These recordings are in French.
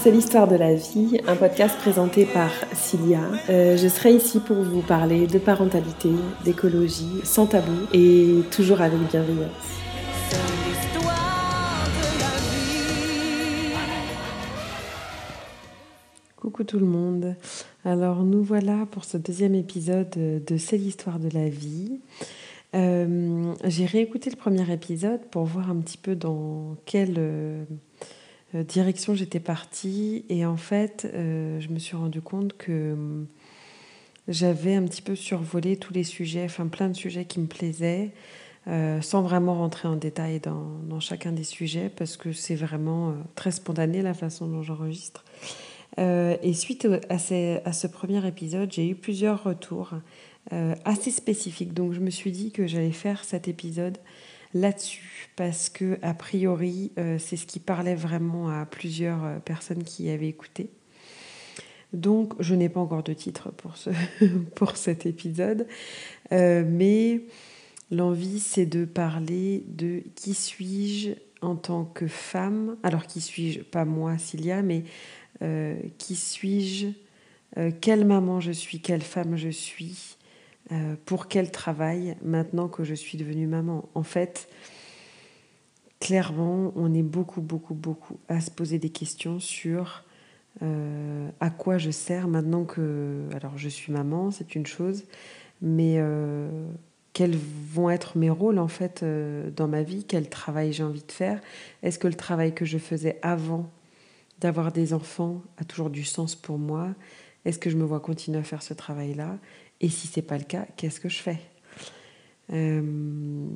C'est l'histoire de la vie, un podcast présenté par Cilia. Euh, je serai ici pour vous parler de parentalité, d'écologie, sans tabou et toujours avec bienveillance. Coucou tout le monde. Alors nous voilà pour ce deuxième épisode de C'est l'histoire de la vie. Euh, j'ai réécouté le premier épisode pour voir un petit peu dans quelle euh, direction j'étais partie et en fait euh, je me suis rendu compte que j'avais un petit peu survolé tous les sujets, enfin plein de sujets qui me plaisaient. sans vraiment rentrer en détail dans, chacun des sujets parce que c'est vraiment très spontané la façon dont j'enregistre. Euh, et suite à, à, ce premier épisode, j'ai eu plusieurs retours euh, assez spécifiques. Donc je me suis dit que j'allais faire cet épisode là-dessus parce que a priori euh, c'est ce qui parlait vraiment à plusieurs personnes qui avaient écouté. Donc je n'ai pas encore de titre pour, ce pour cet épisode, mais l'envie c'est de parler de qui suis-je en tant que femme. Alors qui suis-je? Pas moi, Cilia, mais euh, qui suis-je, euh, quelle maman je suis, quelle femme je suis, euh, pour quel travail maintenant que je suis devenue maman. En fait, clairement, on est beaucoup, beaucoup, beaucoup à se poser des questions sur à quoi je sers maintenant que... Alors, je suis maman, c'est une chose, mais quels vont être mes rôles en fait dans ma vie, quel travail j'ai envie de faire? Est-ce que le travail que je faisais avant d'avoir des enfants a toujours du sens pour moi? Est-ce que je me vois continuer à faire ce travail-là? Et si c'est pas le cas, qu'est-ce que je fais? Euh,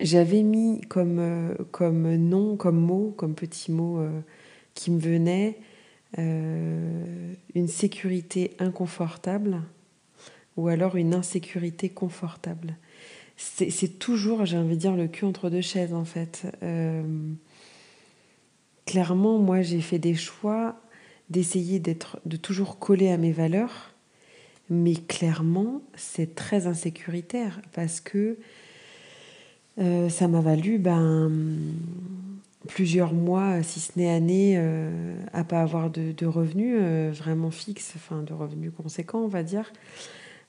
J'avais mis comme, euh, comme nom, comme mot, comme petit mot euh, qui me venait une sécurité inconfortable ou alors une insécurité confortable. C'est toujours, j'ai envie de dire, le cul entre deux chaises en fait. Clairement, moi, j'ai fait des choix d'essayer de toujours coller à mes valeurs, mais clairement, c'est très insécuritaire parce que euh, ça m'a valu ben, plusieurs mois, si ce n'est années, euh, à pas avoir de, revenus euh, vraiment fixes, enfin de revenus conséquents, on va dire.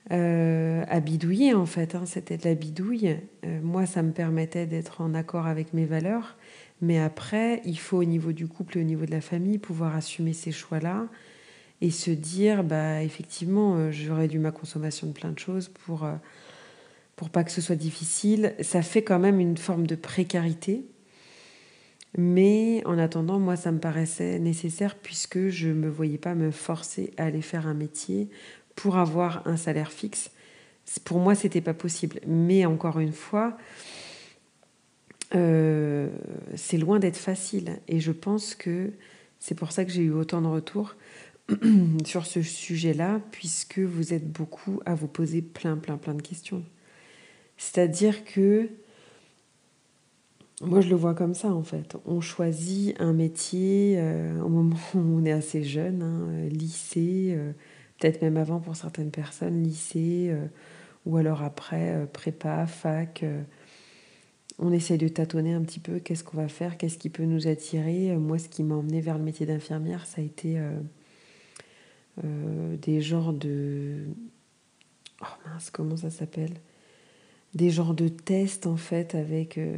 à bidouiller en fait, hein, c'était de la bidouille. moi, ça me permettait d'être en accord avec mes valeurs, mais après, il faut au niveau du couple et au niveau de la famille pouvoir assumer ces choix-là et se dire, bah, effectivement, euh, j'aurais dû ma consommation de plein de choses pour, euh, pour pas que ce soit difficile. Ça fait quand même une forme de précarité. Mais en attendant, moi, ça me paraissait nécessaire puisque je me voyais pas me forcer à aller faire un métier pour avoir un salaire fixe. Pour moi, c'était pas possible. Mais encore une fois, euh, c'est loin d'être facile. Et je pense que c'est pour ça que j'ai eu autant de retours sur ce sujet-là, puisque vous êtes beaucoup à vous poser plein, plein, plein de questions. C'est-à-dire que moi, je le vois comme ça, en fait. On choisit un métier euh, au moment où on est assez jeune, hein, lycée, euh, peut-être même avant pour certaines personnes, lycée, ou alors après, prépa, fac on essaye de tâtonner un petit peu, qu'est-ce qu'on va faire, qu'est-ce qui peut nous attirer? Moi, ce qui m'a emmené vers le métier d'infirmière, ça a été euh, euh, des genres de... Oh mince, comment ça s'appelle? Des genres de tests, en fait, avec euh,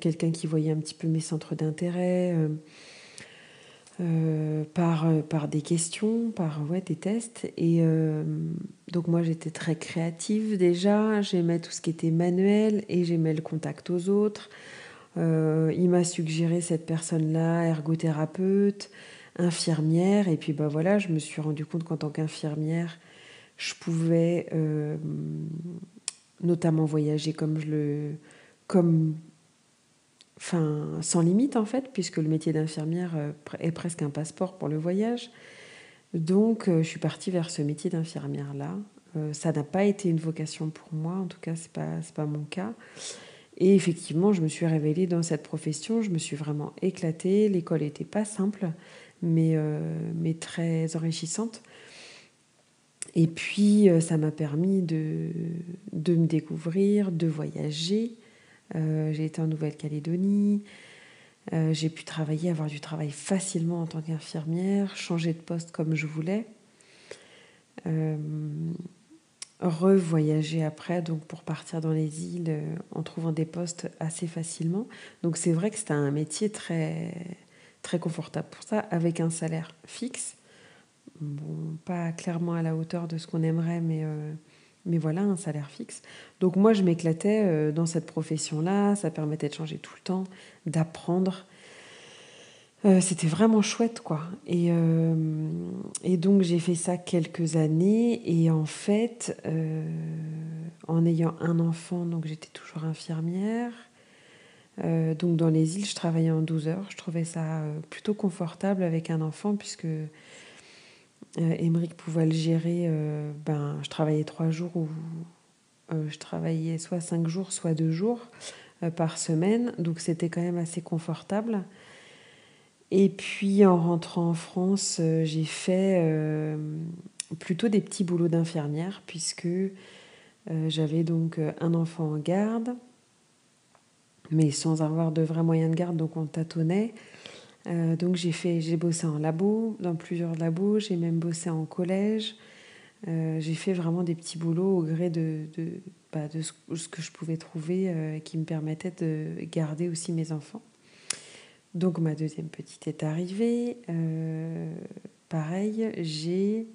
quelqu'un qui voyait un petit peu mes centres d'intérêt. Euh, par, euh, des questions, par des tests. Et euh, donc moi j'étais très créative déjà, j'aimais tout ce qui était manuel et j'aimais le contact aux autres. il m'a suggéré cette personne-là, ergothérapeute, infirmière, et puis bah voilà, je me suis rendu compte qu'en tant qu'infirmière, je pouvais notamment voyager comme je le comme enfin, sans limite en fait, puisque le métier d'infirmière euh, est presque un passeport pour le voyage. Donc, euh, je suis partie vers ce métier d'infirmière-là. Euh, ça n'a pas été une vocation pour moi, en tout cas, ce n'est pas, pas mon cas. Et effectivement, je me suis révélée dans cette profession, je me suis vraiment éclatée. L'école n'était pas simple, mais, mais très enrichissante. Et puis, ça m'a permis de, de me découvrir, de voyager, euh, j'ai été en Nouvelle-Calédonie. j'ai pu travailler, avoir du travail facilement en tant qu'infirmière, changer de poste comme je voulais revoyager après, donc pour partir dans les îles euh, en trouvant des postes assez facilement. Donc c'est vrai que c'était un métier très, très confortable pour ça, avec un salaire fixe. Pas clairement à la hauteur de ce qu'on aimerait, mais, euh, voilà, un salaire fixe. Donc moi, je m'éclatais euh, dans cette profession-là, ça permettait de changer tout le temps, d'apprendre. Euh, c'était vraiment chouette, quoi. Et, et donc, j'ai fait ça quelques années. Et en fait, en ayant un enfant, donc j'étais toujours infirmière. Donc, dans les îles, je travaillais en 12 heures. Je trouvais ça plutôt confortable avec un enfant, puisque Émeric pouvait le gérer. ben, je travaillais trois jours ou je travaillais soit cinq jours, soit deux jours par semaine. Donc, c'était quand même assez confortable. Et puis en rentrant en France, euh, j'ai fait euh, plutôt des petits boulots d'infirmière puisque euh, j'avais donc un enfant en garde, mais sans avoir de vrais moyens de garde, donc on tâtonnait. donc j'ai fait, j'ai bossé en labo, dans plusieurs labos, j'ai même bossé en collège. j'ai fait vraiment des petits boulots au gré de, de, bah, de ce, que je pouvais trouver qui me permettait de garder aussi mes enfants. Donc ma deuxième petite est arrivée. Euh, pareil, j'ai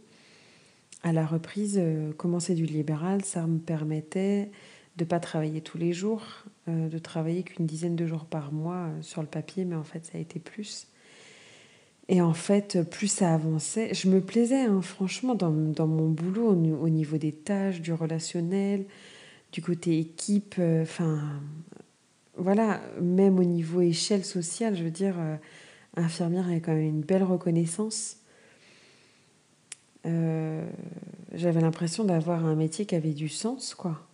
à la reprise euh, commencé du libéral. Ça me permettait de pas travailler tous les jours, euh, de travailler qu'une dizaine de jours par mois sur le papier, mais en fait ça a été plus. Et en fait, plus ça avançait, je me plaisais, hein, franchement, dans, dans, mon boulot, au, niveau des tâches, du relationnel, du côté équipe. Enfin, voilà, même au niveau échelle sociale, je veux dire, euh, infirmière a quand même une belle reconnaissance. Euh, j'avais l'impression d'avoir un métier qui avait du sens, quoi.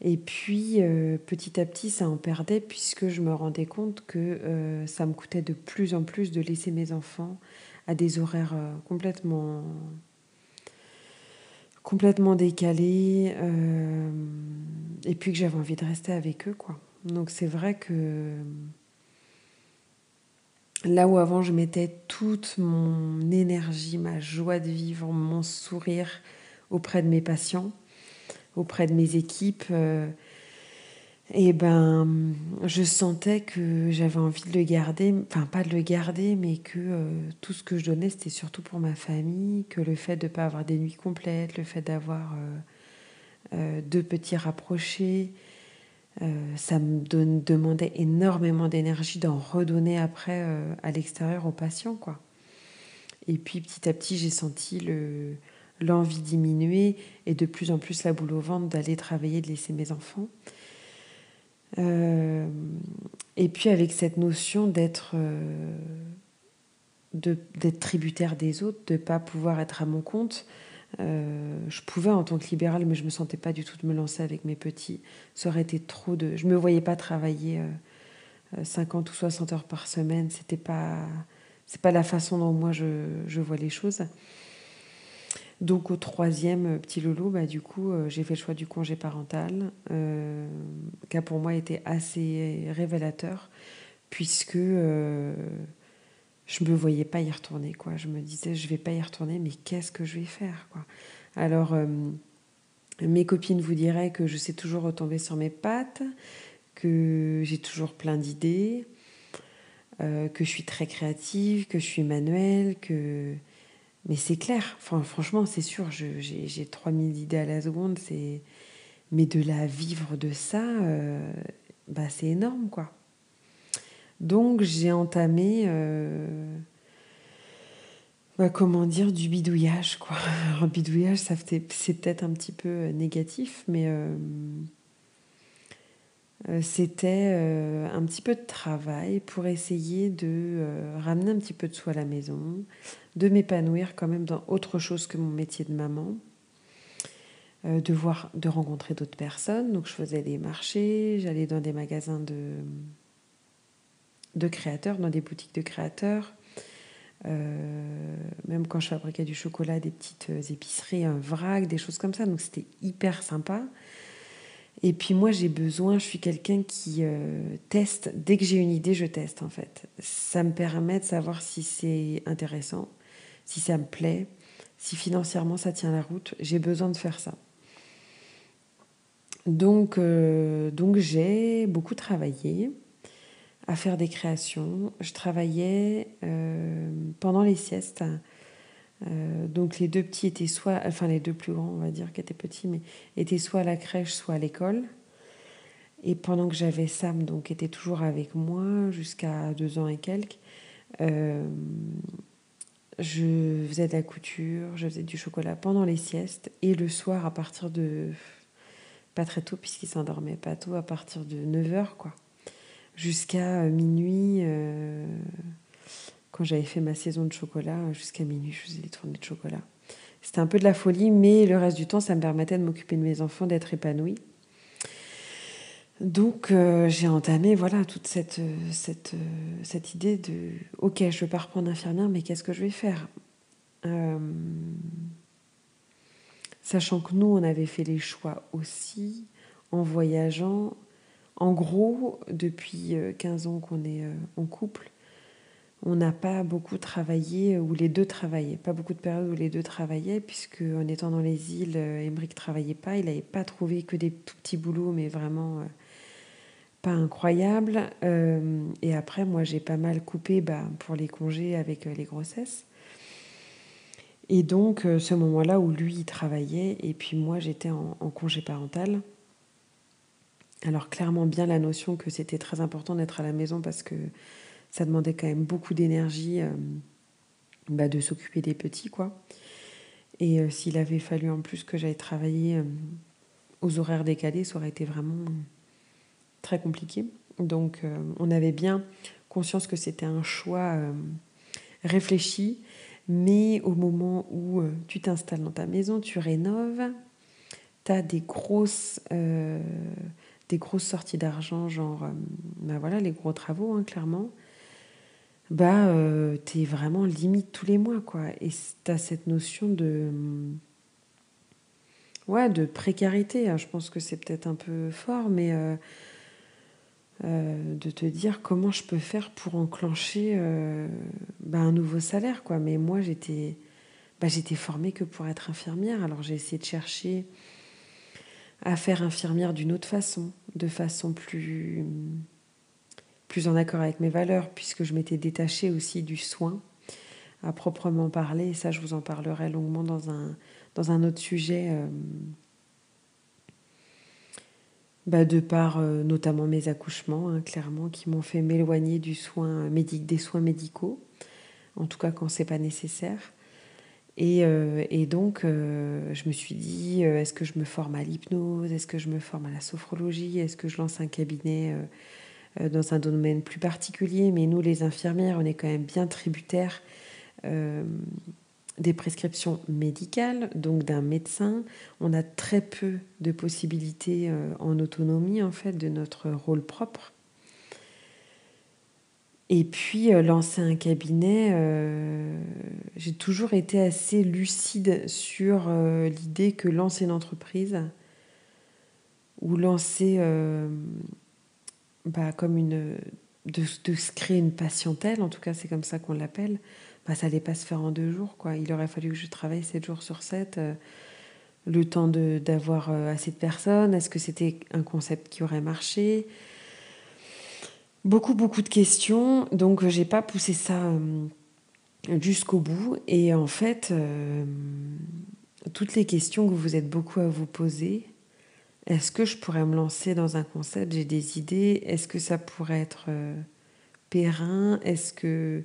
Et puis, euh, petit à petit, ça en perdait puisque je me rendais compte que ça me coûtait de plus en plus de laisser mes enfants à des horaires complètement complètement décalés et puis que j'avais envie de rester avec eux, quoi. Donc c'est vrai que là où avant je mettais toute mon énergie, ma joie de vivre, mon sourire auprès de mes patients, auprès de mes équipes, euh, ben je sentais que j'avais envie de le garder, enfin pas de le garder, mais que euh, tout ce que je donnais c'était surtout pour ma famille, que le fait de ne pas avoir des nuits complètes, le fait d'avoir euh, deux petits rapprochés, ça me demandait énormément d'énergie d'en redonner après à l'extérieur aux patients. Quoi. Et puis petit à petit, j'ai senti le, l'envie diminuer et de plus en plus la boule au ventre d'aller travailler, de laisser mes enfants. Euh, et puis avec cette notion d'être, d'être tributaire des autres, de ne pas pouvoir être à mon compte, euh, je pouvais en tant que libérale, mais je me sentais pas du tout de me lancer avec mes petits. Ça aurait été trop de. Je me voyais pas travailler 50 euh, ou 60 heures par semaine. C'était pas, c'est pas la façon dont moi je, je, vois les choses. Donc au troisième euh, petit loulou, bah, du coup, j'ai fait le choix du congé parental, qui a pour moi été assez révélateur, puisque je me voyais pas y retourner quoi. Je me disais je vais pas y retourner mais qu'est-ce que je vais faire quoi? Alors euh, mes copines vous diraient que je sais toujours retomber sur mes pattes que j'ai toujours plein d'idées euh, que je suis très créative que je suis manuelle que mais c'est clair enfin, franchement c'est sûr j'ai 3000 idées à la seconde mais de la vivre de ça euh, bah c'est énorme quoi donc j'ai entamé, euh, bah, comment dire, du bidouillage. Quoi. Alors bidouillage, c'est peut-être un petit peu euh, négatif, mais c'était un petit peu de travail pour essayer de ramener un petit peu de soi à la maison, de m'épanouir quand même dans autre chose que mon métier de maman. de voir, de rencontrer d'autres personnes. Donc je faisais des marchés, j'allais dans des magasins de, de créateurs, dans des boutiques de créateurs. Euh, même quand je fabriquais du chocolat, des petites euh, épiceries, un vrac, des choses comme ça. Donc c'était hyper sympa. Et puis moi, j'ai besoin, je suis quelqu'un qui euh, teste. Dès que j'ai une idée, je teste en fait. Ça me permet de savoir si c'est intéressant, si ça me plaît, si financièrement ça tient la route. J'ai besoin de faire ça. Donc, euh, donc j'ai beaucoup travaillé à faire des créations. Je travaillais euh, pendant les siestes. Euh, donc les deux petits étaient soit, enfin les deux plus grands, on va dire, qui étaient petits, mais étaient soit à la crèche, soit à l'école. Et pendant que j'avais Sam, donc était toujours avec moi jusqu'à deux ans et quelques, euh, je faisais de la couture, je faisais du chocolat pendant les siestes et le soir à partir de pas très tôt puisqu'il s'endormait pas tôt à partir de 9h quoi jusqu'à minuit euh, quand j'avais fait ma saison de chocolat, jusqu'à minuit, je faisais des tournées de chocolat. C'était un peu de la folie, mais le reste du temps, ça me permettait de m'occuper de mes enfants, d'être épanouie. Donc euh, j'ai entamé voilà toute cette, cette, cette idée de ok je veux pas reprendre infirmière mais qu'est-ce que je vais faire? Euh, sachant que nous on avait fait les choix aussi en voyageant en gros depuis 15 ans qu'on est en couple on n'a pas beaucoup travaillé, où les deux travaillaient, pas beaucoup de périodes où les deux travaillaient, puisque en étant dans les îles, Emmerich travaillait pas, il n'avait pas trouvé que des tout petits boulots, mais vraiment euh, pas incroyables. Euh, et après, moi, j'ai pas mal coupé bah, pour les congés avec euh, les grossesses. Et donc, ce moment-là où lui, il travaillait, et puis moi, j'étais en congé parental. Alors, clairement, bien la notion que c'était très important d'être à la maison parce que ça demandait quand même beaucoup d'énergie euh, bah, de s'occuper des petits, quoi. Et euh, s'il avait fallu en plus que j'aille travailler euh, aux horaires décalés, ça aurait été vraiment très compliqué. Donc on avait bien conscience que c'était un choix réfléchi, mais au moment où tu t'installes dans ta maison, tu rénoves, tu as des grosses, des grosses sorties d'argent, genre bah voilà, les gros travaux, hein, clairement bah, euh, tu vraiment limite tous les mois, quoi. Et tu cette notion de. De précarité. Hein. Je pense que c'est peut-être un peu fort, mais euh, euh, de te dire comment je peux faire pour enclencher bah, un nouveau salaire, quoi. Mais moi, j'étais bah, j'étais formée que pour être infirmière. Alors, j'ai essayé de chercher à faire infirmière d'une autre façon, de façon plus plus en accord avec mes valeurs, puisque je m'étais détachée aussi du soin à proprement parler. Et ça, je vous en parlerai longuement dans un, autre sujet, euh, bah, de par euh, notamment mes accouchements, hein, clairement, qui m'ont fait m'éloigner des soins médicaux, en tout cas quand c'est pas nécessaire. Et, euh, donc, je me suis dit, est-ce que je me forme à l'hypnose? Est-ce que je me forme à la sophrologie? Est-ce que je lance un cabinet dans un domaine plus particulier, mais nous, les infirmières, on est quand même bien tributaires euh, des prescriptions médicales, donc d'un médecin. On a très peu de possibilités euh, en autonomie, en fait, de notre rôle propre. Et puis, lancer un cabinet, j'ai toujours été assez lucide sur l'idée que lancer une entreprise ou lancer bah, comme une, de, se créer une patientèle, en tout cas c'est comme ça qu'on l'appelle, bah, ça n'allait pas se faire en deux jours. Quoi. Il aurait fallu que je travaille sept jours sur sept, euh, le temps d'avoir euh, assez de personnes, est-ce que c'était un concept qui aurait marché? Beaucoup, beaucoup de questions, donc j'ai pas poussé ça euh, jusqu'au bout. Et en fait, toutes les questions que vous êtes beaucoup à vous poser, est-ce que je pourrais me lancer dans un concept? J'ai des idées. Est-ce que ça pourrait être euh, Est-ce que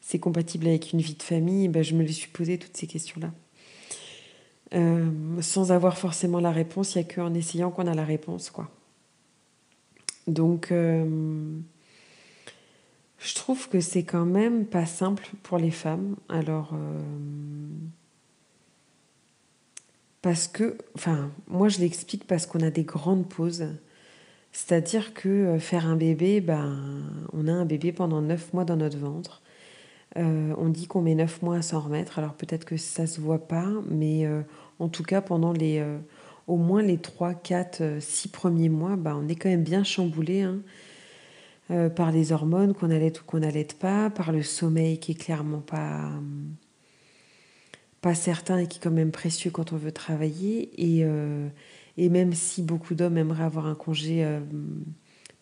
c'est compatible avec une vie de famille? Ben, Je me les suis posé toutes ces questions-là. Euh, sans avoir forcément la réponse, il n'y a qu'en essayant qu'on a la réponse. quoi. Donc, euh, je trouve que c'est quand même pas simple pour les femmes. Alors, parce que, enfin, moi je l'explique parce qu'on a des grandes pauses. C'est-à-dire que euh, faire un bébé, ben, on a un bébé pendant neuf mois dans notre ventre. Euh, on dit qu'on met neuf mois à s'en remettre. Alors peut-être que ça se voit pas, mais euh, en tout cas pendant les, au moins les 3, 4, 6 premiers mois, bah, on est quand même bien chamboulé hein, par les hormones qu'on allait ou qu'on n'allait pas, par le sommeil qui est clairement pas, pas certain et qui est quand même précieux quand on veut travailler. Et, euh, et même si beaucoup d'hommes aimeraient avoir un congé euh,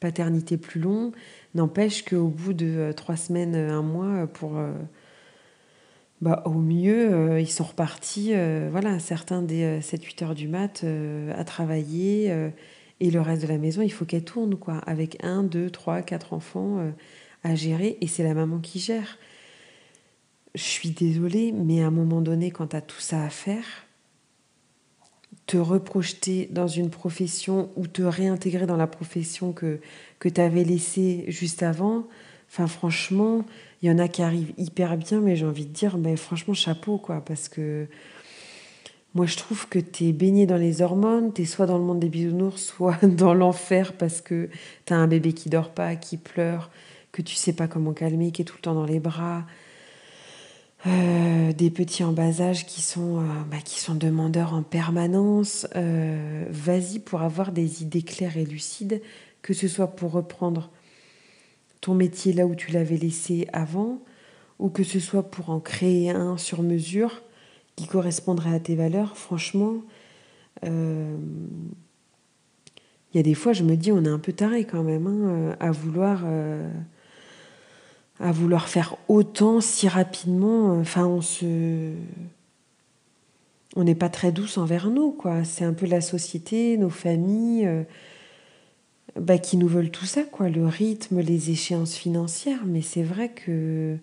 paternité plus long, n'empêche qu'au bout de trois semaines, un mois, pour bah, au mieux, euh, ils sont repartis, euh, voilà, certains des 7-8 euh, heures du mat à travailler. et le reste de la maison, il faut qu'elle tourne, quoi, avec un, deux, trois, quatre enfants à gérer. Et c'est la maman qui gère. Je suis désolée, mais à un moment donné, quand tu as tout ça à faire, te reprojeter dans une profession ou te réintégrer dans la profession que, que tu avais laissée juste avant, enfin franchement, il y en a qui arrivent hyper bien, mais j'ai envie de dire, ben, franchement, chapeau, quoi, parce que moi, je trouve que tu es baigné dans les hormones, tu es soit dans le monde des bisounours, soit dans l'enfer parce que tu as un bébé qui dort pas, qui pleure, que tu sais pas comment calmer, qui est tout le temps dans les bras. Euh, des petits en bas âge qui sont, euh, bah, qui sont demandeurs en permanence. Euh, vas-y pour avoir des idées claires et lucides, que ce soit pour reprendre ton métier là où tu l'avais laissé avant, ou que ce soit pour en créer un sur mesure qui correspondrait à tes valeurs, franchement, il y a des fois, je me dis, on est un peu taré quand même hein, à vouloir. Euh, à vouloir faire autant si rapidement, enfin on se on n'est pas très douce envers nous quoi, c'est un peu la société, nos familles bah, qui nous veulent tout ça, quoi, le rythme, les échéances financières. Mais c'est vrai que,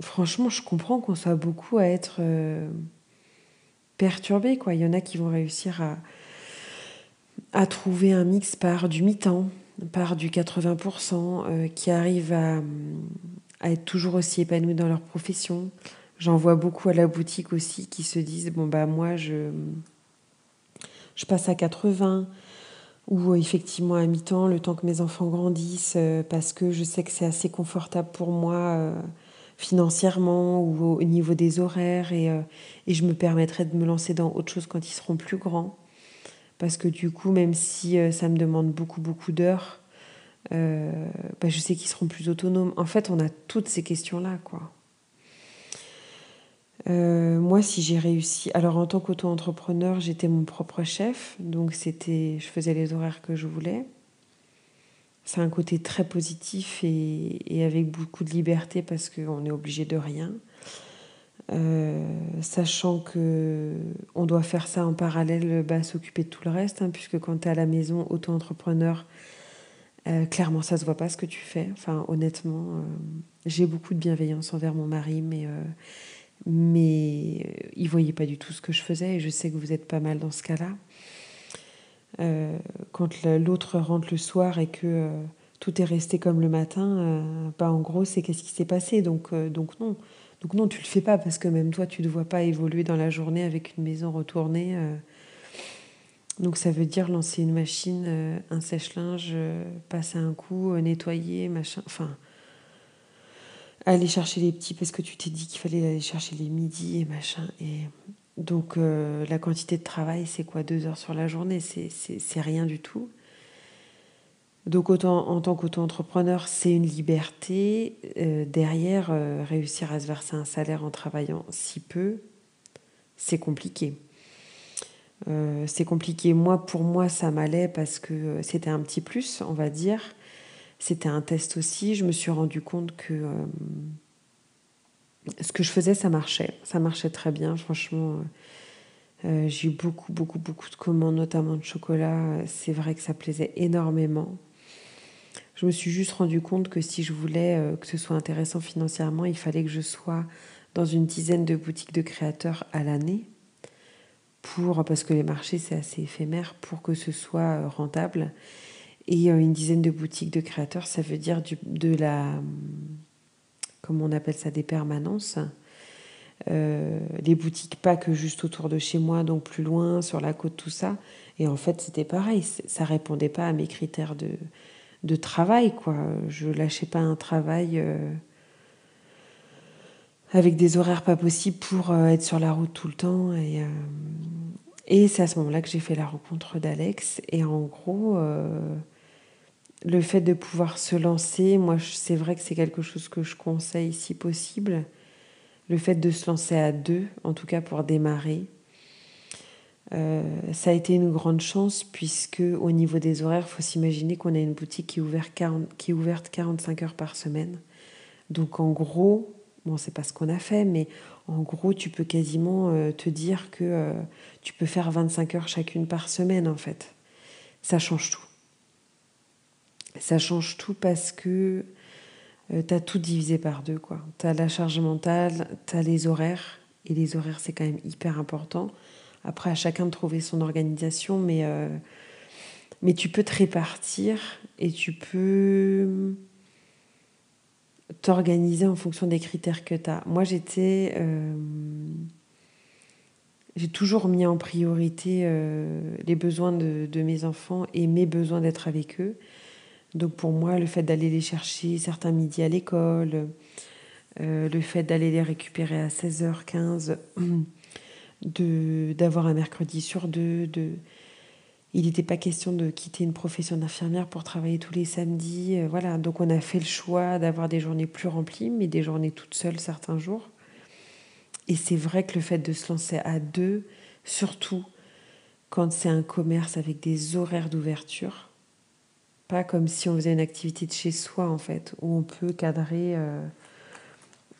franchement, je comprends qu'on soit beaucoup à être euh, perturbé, quoi. Il y en a qui vont réussir à, à trouver un mix par du mi-temps, par du 80%, euh, qui arrivent à, être toujours aussi épanouis dans leur profession. J'en vois beaucoup à la boutique aussi qui se disent bon bah moi je je passe à 80 ou euh, effectivement à mi-temps, le temps que mes enfants grandissent, euh, parce que je sais que c'est assez confortable pour moi financièrement ou au niveau des horaires, et, et, je me permettrai de me lancer dans autre chose quand ils seront plus grands. Parce que du coup, même si ça me demande beaucoup, beaucoup d'heures, bah, je sais qu'ils seront plus autonomes. En fait, on a toutes ces questions-là, quoi. Euh, moi, si j'ai réussi, alors en tant qu'auto-entrepreneur, j'étais mon propre chef, donc c'était, je faisais les horaires que je voulais. C'est un côté très positif et, avec beaucoup de liberté parce qu'on est obligé de rien. Euh, sachant que on doit faire ça en parallèle, bah, s'occuper de tout le reste, hein, puisque quand tu es à la maison, auto-entrepreneur, euh, clairement, ça se voit pas ce que tu fais. Enfin, honnêtement, j'ai beaucoup de bienveillance envers mon mari, mais mais euh, ils ne voyaient pas du tout ce que je faisais et je sais que vous êtes pas mal dans ce cas-là. Euh, quand l'autre rentre le soir et que euh, tout est resté comme le matin, bah, en gros, c'est qu'est-ce qui s'est passé? Donc, donc non. Donc non, tu le fais pas parce que même toi, tu ne vois pas évoluer dans la journée avec une maison retournée. Donc ça veut dire lancer une machine, un sèche-linge, passer un coup, nettoyer, machin. Enfin, aller chercher les petits parce que tu t'es dit qu'il fallait aller chercher les midis et machin. Et donc euh, la quantité de travail, c'est quoi Deux heures sur la journée? C'est rien du tout. Donc en tant qu'auto-entrepreneur, c'est une liberté. Euh, derrière, euh, réussir à se verser un salaire en travaillant si peu, c'est compliqué. c'est compliqué. Moi, pour moi, ça m'allait parce que c'était un petit plus, on va dire. C'était un test aussi. Je me suis rendu compte que euh, ce que je faisais, ça marchait. Ça marchait très bien, franchement. Euh, j'ai eu beaucoup, beaucoup, beaucoup de commandes, notamment de chocolat. C'est vrai que ça plaisait énormément. Je me suis juste rendu compte que si je voulais euh, que ce soit intéressant financièrement, il fallait que je sois dans une dizaine de boutiques de créateurs à l'année. Pour, parce que les marchés, c'est assez éphémère, pour que ce soit rentable. Et euh, une dizaine de boutiques de créateurs, ça veut dire de la, comment on appelle ça, des permanences. Euh, les boutiques pas que juste autour de chez moi, donc plus loin, sur la côte, tout ça. Et en fait, c'était pareil, ça répondait pas à mes critères de, de travail, quoi. Je lâchais pas un travail euh, avec des horaires pas possibles pour être sur la route tout le temps. Et, Et c'est à ce moment-là que j'ai fait la rencontre d'Alex. Et en gros, le fait de pouvoir se lancer, moi, c'est vrai que c'est quelque chose que je conseille si possible. Le fait de se lancer à deux, en tout cas pour démarrer, euh, ça a été une grande chance puisque au niveau des horaires, faut s'imaginer qu'on a une boutique qui est, ouverte 40, qui est ouverte 45 heures par semaine. Donc en gros, bon, c'est pas ce qu'on a fait, mais en gros, tu peux quasiment euh, te dire que euh, tu peux faire 25 heures chacune par semaine en fait. Ça change tout. Ça change tout parce que tu as tout divisé par deux. Tu as la charge mentale, tu as les horaires, et les horaires c'est quand même hyper important. Après, à chacun de trouver son organisation, mais, euh, mais tu peux te répartir et tu peux t'organiser en fonction des critères que tu as. Moi, j'étais. Euh, j'ai toujours mis en priorité euh, les besoins de, de, mes enfants et mes besoins d'être avec eux. Donc pour moi, le fait d'aller les chercher certains midis à l'école, le fait d'aller les récupérer à 16h15, d'avoir un mercredi sur deux. De... Il n'était pas question de quitter une profession d'infirmière pour travailler tous les samedis. Euh, voilà, donc on a fait le choix d'avoir des journées plus remplies, mais des journées toutes seules certains jours. Et c'est vrai que le fait de se lancer à deux, surtout quand c'est un commerce avec des horaires d'ouverture, pas comme si on faisait une activité de chez soi en fait, où on peut cadrer. Euh,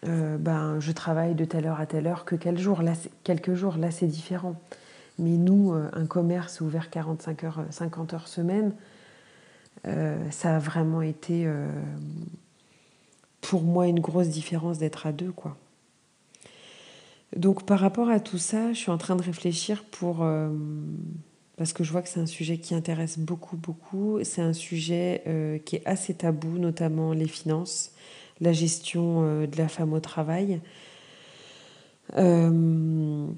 euh, ben, je travaille de telle heure à telle heure que quel jour. Là, quelques jours, là, c'est différent. Mais nous, euh, un commerce ouvert 45 heures, 50 heures semaine, euh, ça a vraiment été pour moi une grosse différence d'être à deux, quoi. Donc par rapport à tout ça, je suis en train de réfléchir pour parce que je vois que c'est un sujet qui intéresse beaucoup, beaucoup. C'est un sujet qui est assez tabou, notamment les finances la gestion euh, de la femme au travail. Euh,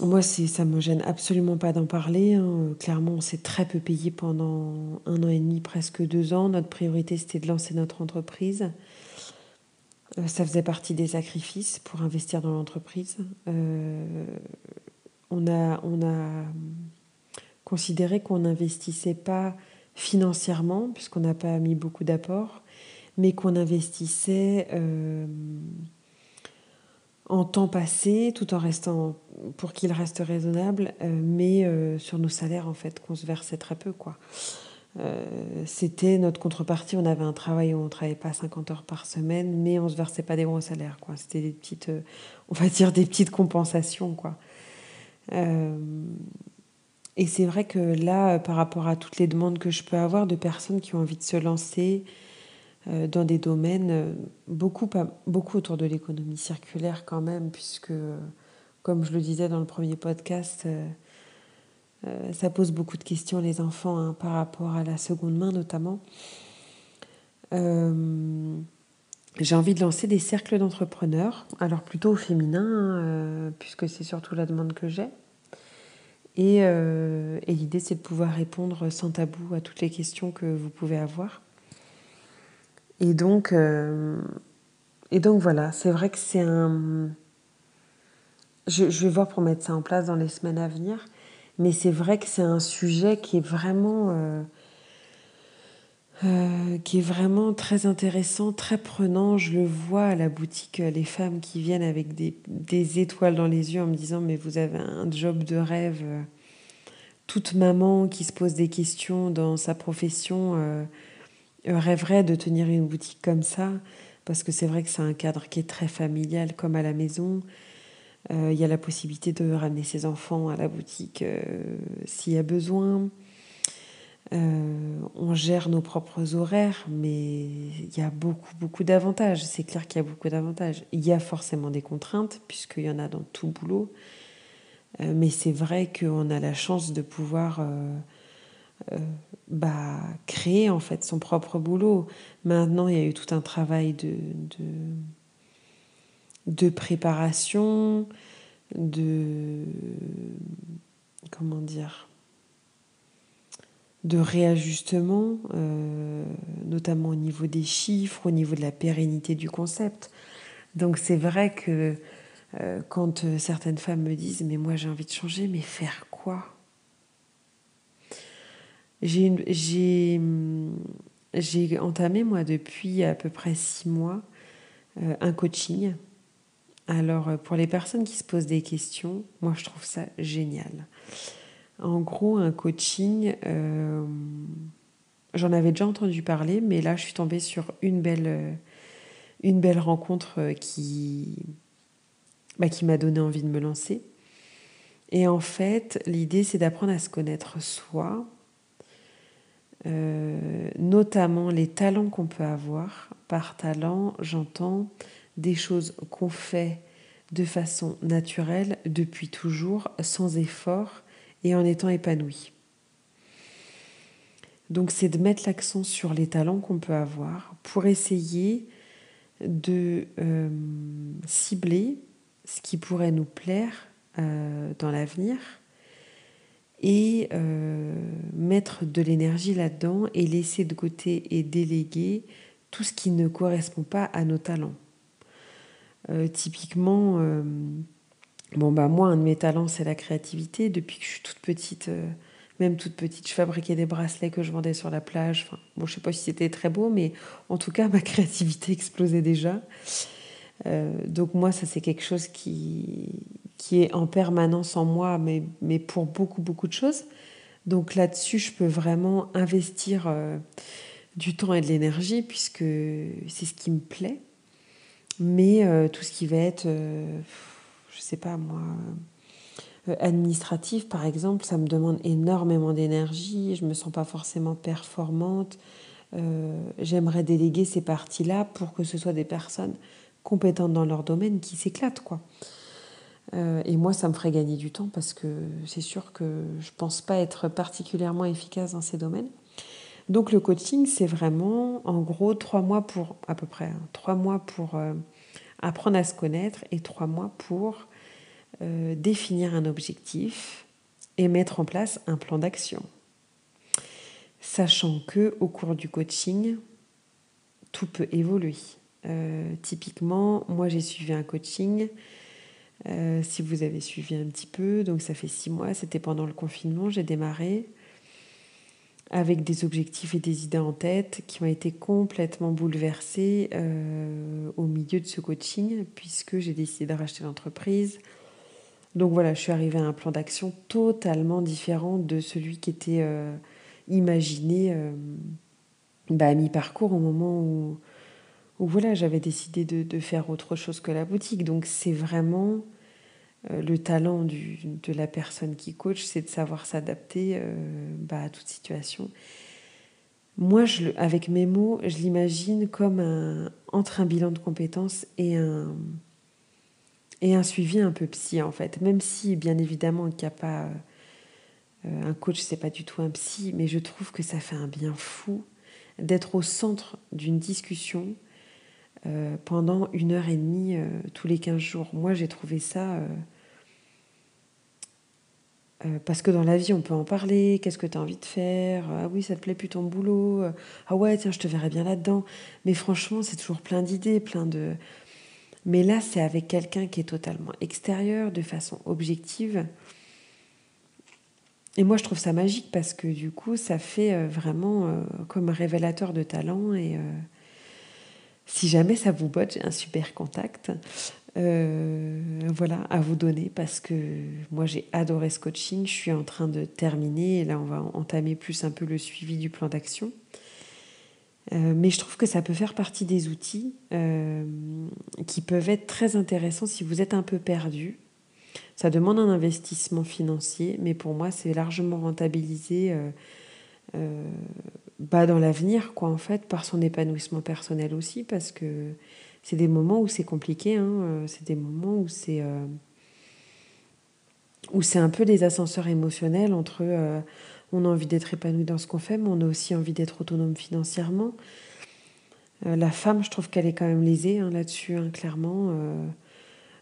moi, ça me gêne absolument pas d'en parler. Hein. Clairement, on s'est très peu payé pendant un an et demi, presque deux ans. Notre priorité, c'était de lancer notre entreprise. Euh, ça faisait partie des sacrifices pour investir dans l'entreprise. on, a, on a considéré qu'on n'investissait pas financièrement, puisqu'on n'a pas mis beaucoup d'apports, mais qu'on investissait euh, en temps passé, tout en restant, pour qu'il reste raisonnable, euh, mais euh, sur nos salaires, en fait, qu'on se versait très peu, quoi. c'était notre contrepartie. On avait un travail où on ne travaillait pas 50 heures par semaine, mais on ne se versait pas des gros salaires. Quoi. C'était des petites, on va dire des petites compensations. Quoi. et c'est vrai que là, par rapport à toutes les demandes que je peux avoir de personnes qui ont envie de se lancer, dans des domaines euh, beaucoup, beaucoup autour de l'économie circulaire quand même, puisque, comme je le disais dans le premier podcast, euh, ça pose beaucoup de questions les enfants hein, par rapport à la seconde main notamment. j'ai envie de lancer des cercles d'entrepreneurs, alors plutôt au féminin, puisque c'est surtout la demande que j'ai. Et l'idée, c'est de pouvoir répondre sans tabou à toutes les questions que vous pouvez avoir. Et donc, euh, et donc voilà, c'est vrai que c'est un... Je, vais voir pour mettre ça en place dans les semaines à venir, mais c'est vrai que c'est un sujet qui est vraiment... Euh, euh, qui est vraiment très intéressant, très prenant. Je le vois à la boutique, les femmes qui viennent avec des, des étoiles dans les yeux en me disant mais vous avez un job de rêve. Toute maman qui se pose des questions dans sa profession rêverait de tenir une boutique comme ça, parce que c'est vrai que c'est un cadre qui est très familial, comme à la maison. Euh, il y a la possibilité de ramener ses enfants à la boutique euh, s'il y a besoin. Euh, on gère nos propres horaires, mais il y a beaucoup, beaucoup d'avantages. C'est clair qu'il y a beaucoup d'avantages. Il y a forcément des contraintes, puisqu'il y en a dans tout boulot. mais c'est vrai qu'on a la chance de pouvoir euh, bah, créer en fait son propre boulot. Maintenant, il y a eu tout un travail de, préparation, de comment dire, de réajustement, euh, notamment au niveau des chiffres, au niveau de la pérennité du concept. Donc c'est vrai que quand certaines femmes me disent mais moi j'ai envie de changer, mais faire quoi? J'ai entamé moi depuis à peu près six mois un coaching. Alors pour les personnes qui se posent des questions, moi je trouve ça génial. En gros, un coaching, euh, j'en avais déjà entendu parler, mais là, je suis tombée sur une belle, euh, une belle rencontre euh, qui, bah, qui m'a donné envie de me lancer. Et en fait, l'idée, c'est d'apprendre à se connaître soi, notamment les talents qu'on peut avoir. Par talent, j'entends des choses qu'on fait de façon naturelle depuis toujours, sans effort et en étant épanoui. Donc c'est de mettre l'accent sur les talents qu'on peut avoir pour essayer de euh, cibler ce qui pourrait nous plaire euh, dans l'avenir et euh, mettre de l'énergie là-dedans et laisser de côté et déléguer tout ce qui ne correspond pas à nos talents. typiquement, Bon, bah, moi, un de mes talents, c'est la créativité. Depuis que je suis toute petite, euh, même toute petite, je fabriquais des bracelets que je vendais sur la plage. Enfin, bon, je sais pas si c'était très beau, mais en tout cas, ma créativité explosait déjà. Euh, donc, moi, ça, c'est quelque chose qui, qui est en permanence en moi, mais, pour beaucoup, beaucoup de choses. Donc, là-dessus, je peux vraiment investir euh, du temps et de l'énergie, puisque c'est ce qui me plaît. Mais tout ce qui va être je sais pas moi, euh, administratif par exemple, ça me demande énormément d'énergie, je me sens pas forcément performante. Euh, j'aimerais déléguer ces parties-là pour que ce soit des personnes compétentes dans leur domaine qui s'éclatent quoi. Euh, et moi, ça me ferait gagner du temps parce que c'est sûr que je pense pas être particulièrement efficace dans ces domaines. Donc le coaching, c'est vraiment en gros trois mois pour à peu près hein, trois mois pour apprendre à se connaître et trois mois pour euh, définir un objectif et mettre en place un plan d'action. Sachant que au cours du coaching, tout peut évoluer. Euh, typiquement, moi j'ai suivi un coaching. Euh, si vous avez suivi un petit peu, donc ça fait six mois, c'était pendant le confinement, j'ai démarré avec des objectifs et des idées en tête qui ont été complètement bouleversés euh, au milieu de ce coaching, puisque j'ai décidé de racheter l'entreprise. Donc voilà, je suis arrivée à un plan d'action totalement différent de celui qui était euh, imaginé bah, à mi-parcours au moment où, où voilà, j'avais décidé de, faire autre chose que la boutique. Donc c'est vraiment euh, le talent de la personne qui coach, c'est de savoir s'adapter euh, bah, à toute situation. Moi, avec mes mots, je l'imagine comme entre un bilan de compétences et un, et un suivi un peu psy, en fait. Même si, bien évidemment, qu'il n'y a pas... Euh, un coach, c'est pas du tout un psy, mais je trouve que ça fait un bien fou d'être au centre d'une discussion pendant une heure et demie tous les 15 jours. Moi, j'ai trouvé ça euh, parce que dans la vie, on peut en parler. Qu'est-ce que tu as envie de faire? Ah oui, ça te plaît plus ton boulot euh, Ah ouais, tiens, je te verrais bien là-dedans. Mais franchement, c'est toujours plein d'idées, plein de. Mais là, c'est avec quelqu'un qui est totalement extérieur, de façon objective. Et moi, je trouve ça magique parce que du coup, ça fait euh, vraiment comme un révélateur de talent. Et si jamais ça vous botte, j'ai un super contact. Euh, voilà, à vous donner parce que moi j'ai adoré ce coaching. Je suis en train de terminer et là on va entamer plus un peu le suivi du plan d'action. Euh, mais je trouve que ça peut faire partie des outils euh, qui peuvent être très intéressants si vous êtes un peu perdu. Ça demande un investissement financier, mais pour moi c'est largement rentabilisé bah, dans l'avenir, quoi en fait, par son épanouissement personnel aussi, parce que c'est des moments où c'est compliqué, hein, euh, c'est des moments où c'est euh, où c'est un peu des ascenseurs émotionnels entre euh, on a envie d'être épanoui dans ce qu'on fait, mais on a aussi envie d'être autonome financièrement. la femme, je trouve qu'elle est quand même lésée hein, là-dessus, hein, clairement.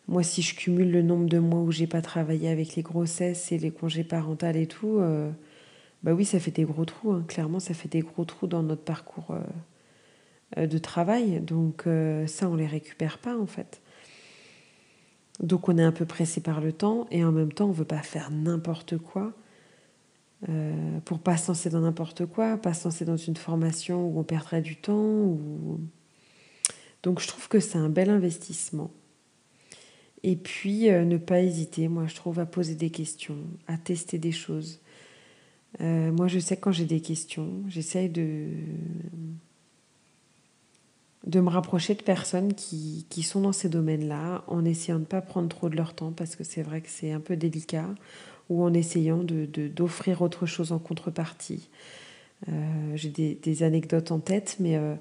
moi, si je cumule le nombre de mois où j'ai pas travaillé avec les grossesses et les congés parentaux et tout, bah oui, ça fait des gros trous. clairement, ça fait des gros trous dans notre parcours euh, de travail. Donc euh, ça, on les récupère pas en fait. Donc on est un peu pressé par le temps et en même temps on veut pas faire n'importe quoi euh, pour pas se lancer dans n'importe quoi, pas se lancer dans une formation où on perdrait du temps. Donc je trouve que c'est un bel investissement. Et puis euh, ne pas hésiter, moi je trouve, à poser des questions, à tester des choses. Euh, moi je sais quand j'ai des questions, j'essaye de de me rapprocher de personnes qui, qui sont dans ces domaines-là, en essayant de ne pas prendre trop de leur temps, parce que c'est vrai que c'est un peu délicat, ou en essayant d'offrir de, autre chose en contrepartie. Euh, J'ai des, des, anecdotes en tête, mais euh,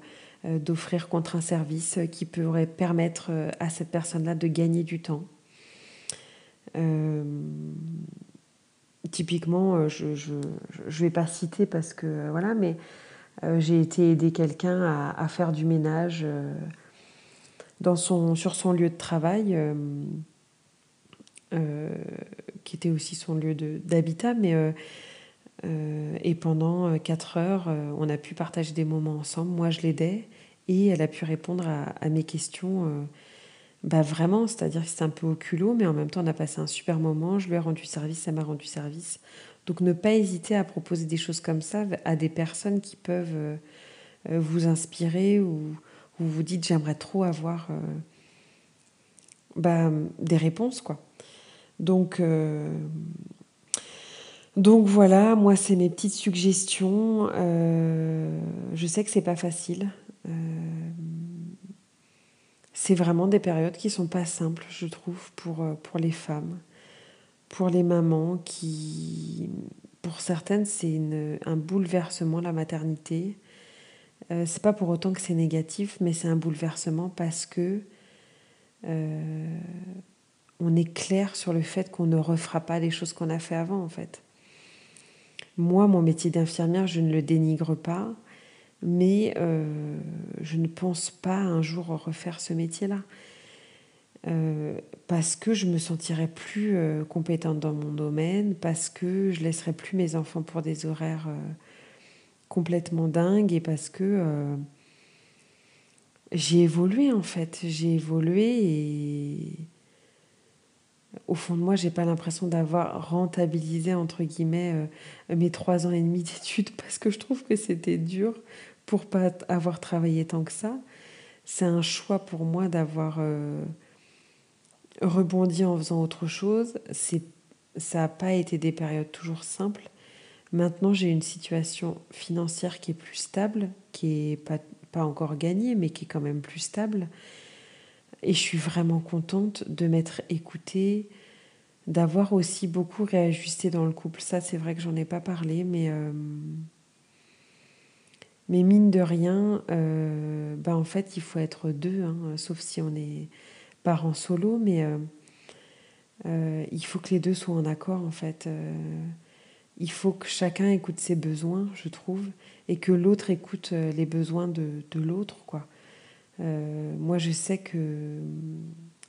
d'offrir contre un service qui pourrait permettre à cette personne-là de gagner du temps. Euh, typiquement, je ne je, je vais pas citer parce que voilà, mais euh, j'ai été aider quelqu'un à, à, faire du ménage euh, dans son, sur son lieu de travail, euh, qui était aussi son lieu d'habitat, mais et pendant quatre heures, on a pu partager des moments ensemble. Moi, je l'aidais et elle a pu répondre à mes questions. Bah vraiment, c'est-à-dire que c'était un peu au culot, mais en même temps, on a passé un super moment. Je lui ai rendu service, ça m'a rendu service. Donc ne pas hésiter à proposer des choses comme ça à des personnes qui peuvent euh, euh, vous inspirer ou vous dites j'aimerais trop avoir euh, bah, des réponses quoi. Donc donc voilà, moi c'est mes petites suggestions. Je sais que c'est pas facile. Euh, c'est vraiment des périodes qui sont pas simples, je trouve, pour, pour les femmes pour les mamans qui, pour certaines, c'est un bouleversement, la maternité. Euh, c'est pas pour autant que c'est négatif, mais c'est un bouleversement parce que euh, on est clair sur le fait qu'on ne refera pas les choses qu'on a fait avant, en fait. Moi, mon métier d'infirmière, je ne le dénigre pas, mais euh, je ne pense pas un jour refaire ce métier-là. Euh, parce que je me sentirais plus euh, compétente dans mon domaine, parce que je laisserais plus mes enfants pour des horaires complètement dingues et parce que j'ai évolué en fait, j'ai évolué et au fond de moi, j'ai pas l'impression d'avoir rentabilisé entre guillemets mes trois ans et demi d'études parce que je trouve que c'était dur pour pas avoir travaillé tant que ça. C'est un choix pour moi d'avoir rebondi en faisant autre chose. C'est, ça n'a pas été des périodes toujours simples. Maintenant, j'ai une situation financière qui est plus stable, qui est pas, pas encore gagnée, mais qui est quand même plus stable. Et je suis vraiment contente de m'être écoutée, d'avoir aussi beaucoup réajusté dans le couple. Ça, c'est vrai que j'en ai pas parlé, mais, euh, mais mine de rien, euh, bah en fait, il faut être deux, hein, sauf si on est parents solo, mais euh, euh, il faut que les deux soient en accord en fait. Il faut que chacun écoute ses besoins, je trouve, et que l'autre écoute les besoins de, de l'autre, quoi. moi, je sais que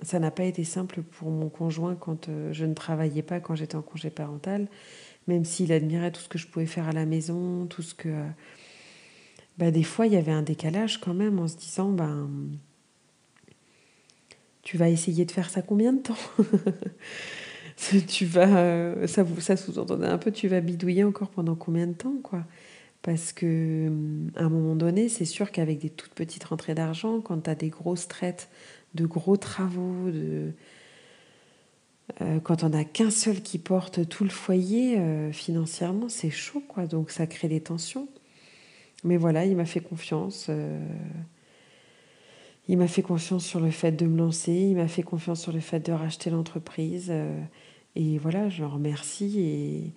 ça n'a pas été simple pour mon conjoint quand je ne travaillais pas, quand j'étais en congé parental, même s'il admirait tout ce que je pouvais faire à la maison, tout ce que... Bah, des fois, il y avait un décalage quand même en se disant, ben tu vas essayer de faire ça combien de temps? Tu vas, ça, ça sous-entendait un peu, tu vas bidouiller encore pendant combien de temps, quoi? Parce que à un moment donné, c'est sûr qu'avec des toutes petites rentrées d'argent, quand tu as des grosses traites, de gros travaux, de euh, quand on n'a qu'un seul qui porte tout le foyer euh, financièrement, c'est chaud, quoi. Donc ça crée des tensions. Mais voilà, il m'a fait confiance. Euh, il m'a fait confiance sur le fait de me lancer, il m'a fait confiance sur le fait de racheter l'entreprise. Euh, et voilà, je le remercie et,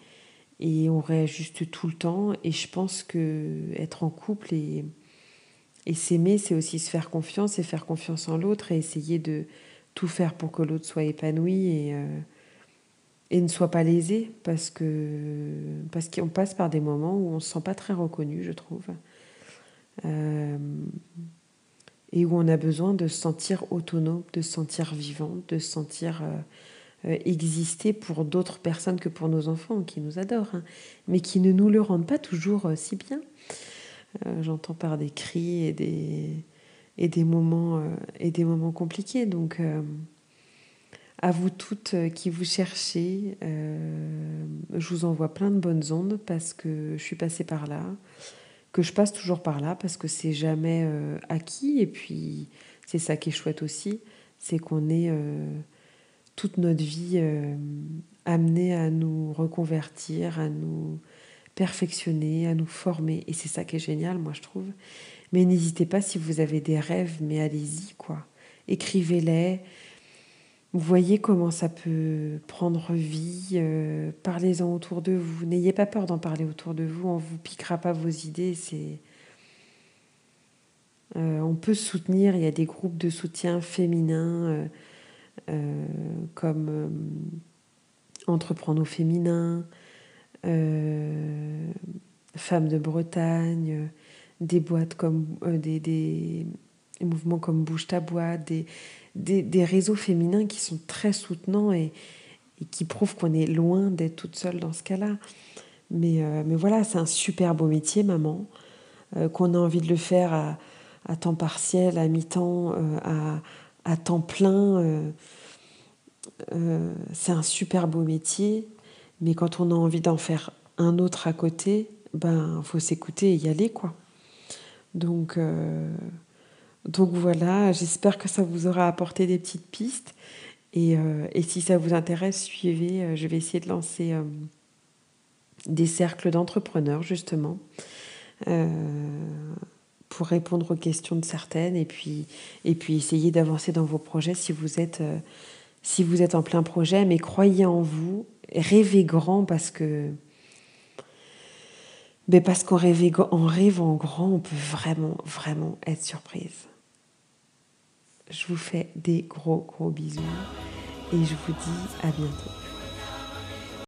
et on réajuste tout le temps. Et je pense que être en couple et, s'aimer, c'est aussi se faire confiance et faire confiance en l'autre et essayer de tout faire pour que l'autre soit épanoui euh, et ne soit pas lésé parce que parce qu'on passe par des moments où on se sent pas très reconnu, je trouve. Euh, et où on a besoin de se sentir autonome, de se sentir vivant, de se sentir euh, euh, exister pour d'autres personnes que pour nos enfants qui nous adorent, hein, mais qui ne nous le rendent pas toujours si bien. J'entends par des cris et des, et des, moments, et des moments compliqués. Donc, À vous toutes qui vous cherchez, je vous envoie plein de bonnes ondes parce que je suis passée par là, que je passe toujours par là parce que c'est jamais acquis et puis c'est ça qui est chouette aussi, c'est qu'on est toute notre vie amené à nous reconvertir, à nous perfectionner, à nous former. Et c'est ça qui est génial, moi, je trouve. Mais n'hésitez pas si vous avez des rêves, mais allez-y, quoi. Écrivez-les. Voyez comment ça peut prendre vie. Euh, parlez-en autour de vous. N'ayez pas peur d'en parler autour de vous. On ne vous piquera pas vos idées. Euh, on peut soutenir, il y a des groupes de soutien féminins euh, comme Entreprendre au féminin, Femmes de Bretagne, des boîtes comme des, des, mouvements comme Bouge ta boîte, des, des, réseaux féminins qui sont très soutenants et, qui prouvent qu'on est loin d'être toute seule dans ce cas-là. Mais, euh, mais voilà, c'est un super beau métier, maman, qu'on a envie de le faire à, temps partiel, à mi-temps, à, à, temps plein. c'est un super beau métier, mais quand on a envie d'en faire un autre à côté, ben faut s'écouter et y aller quoi. Donc euh, donc voilà, j'espère que ça vous aura apporté des petites pistes et, euh, si ça vous intéresse, suivez. Euh, je vais essayer de lancer des cercles d'entrepreneurs justement pour répondre aux questions de certaines et puis et puis essayer d'avancer dans vos projets si vous êtes si vous êtes en plein projet, mais croyez en vous, rêvez grand parce que mais parce qu'en rêvant grand, on peut vraiment, vraiment être surprise. Je vous fais des gros, gros bisous et je vous dis à bientôt.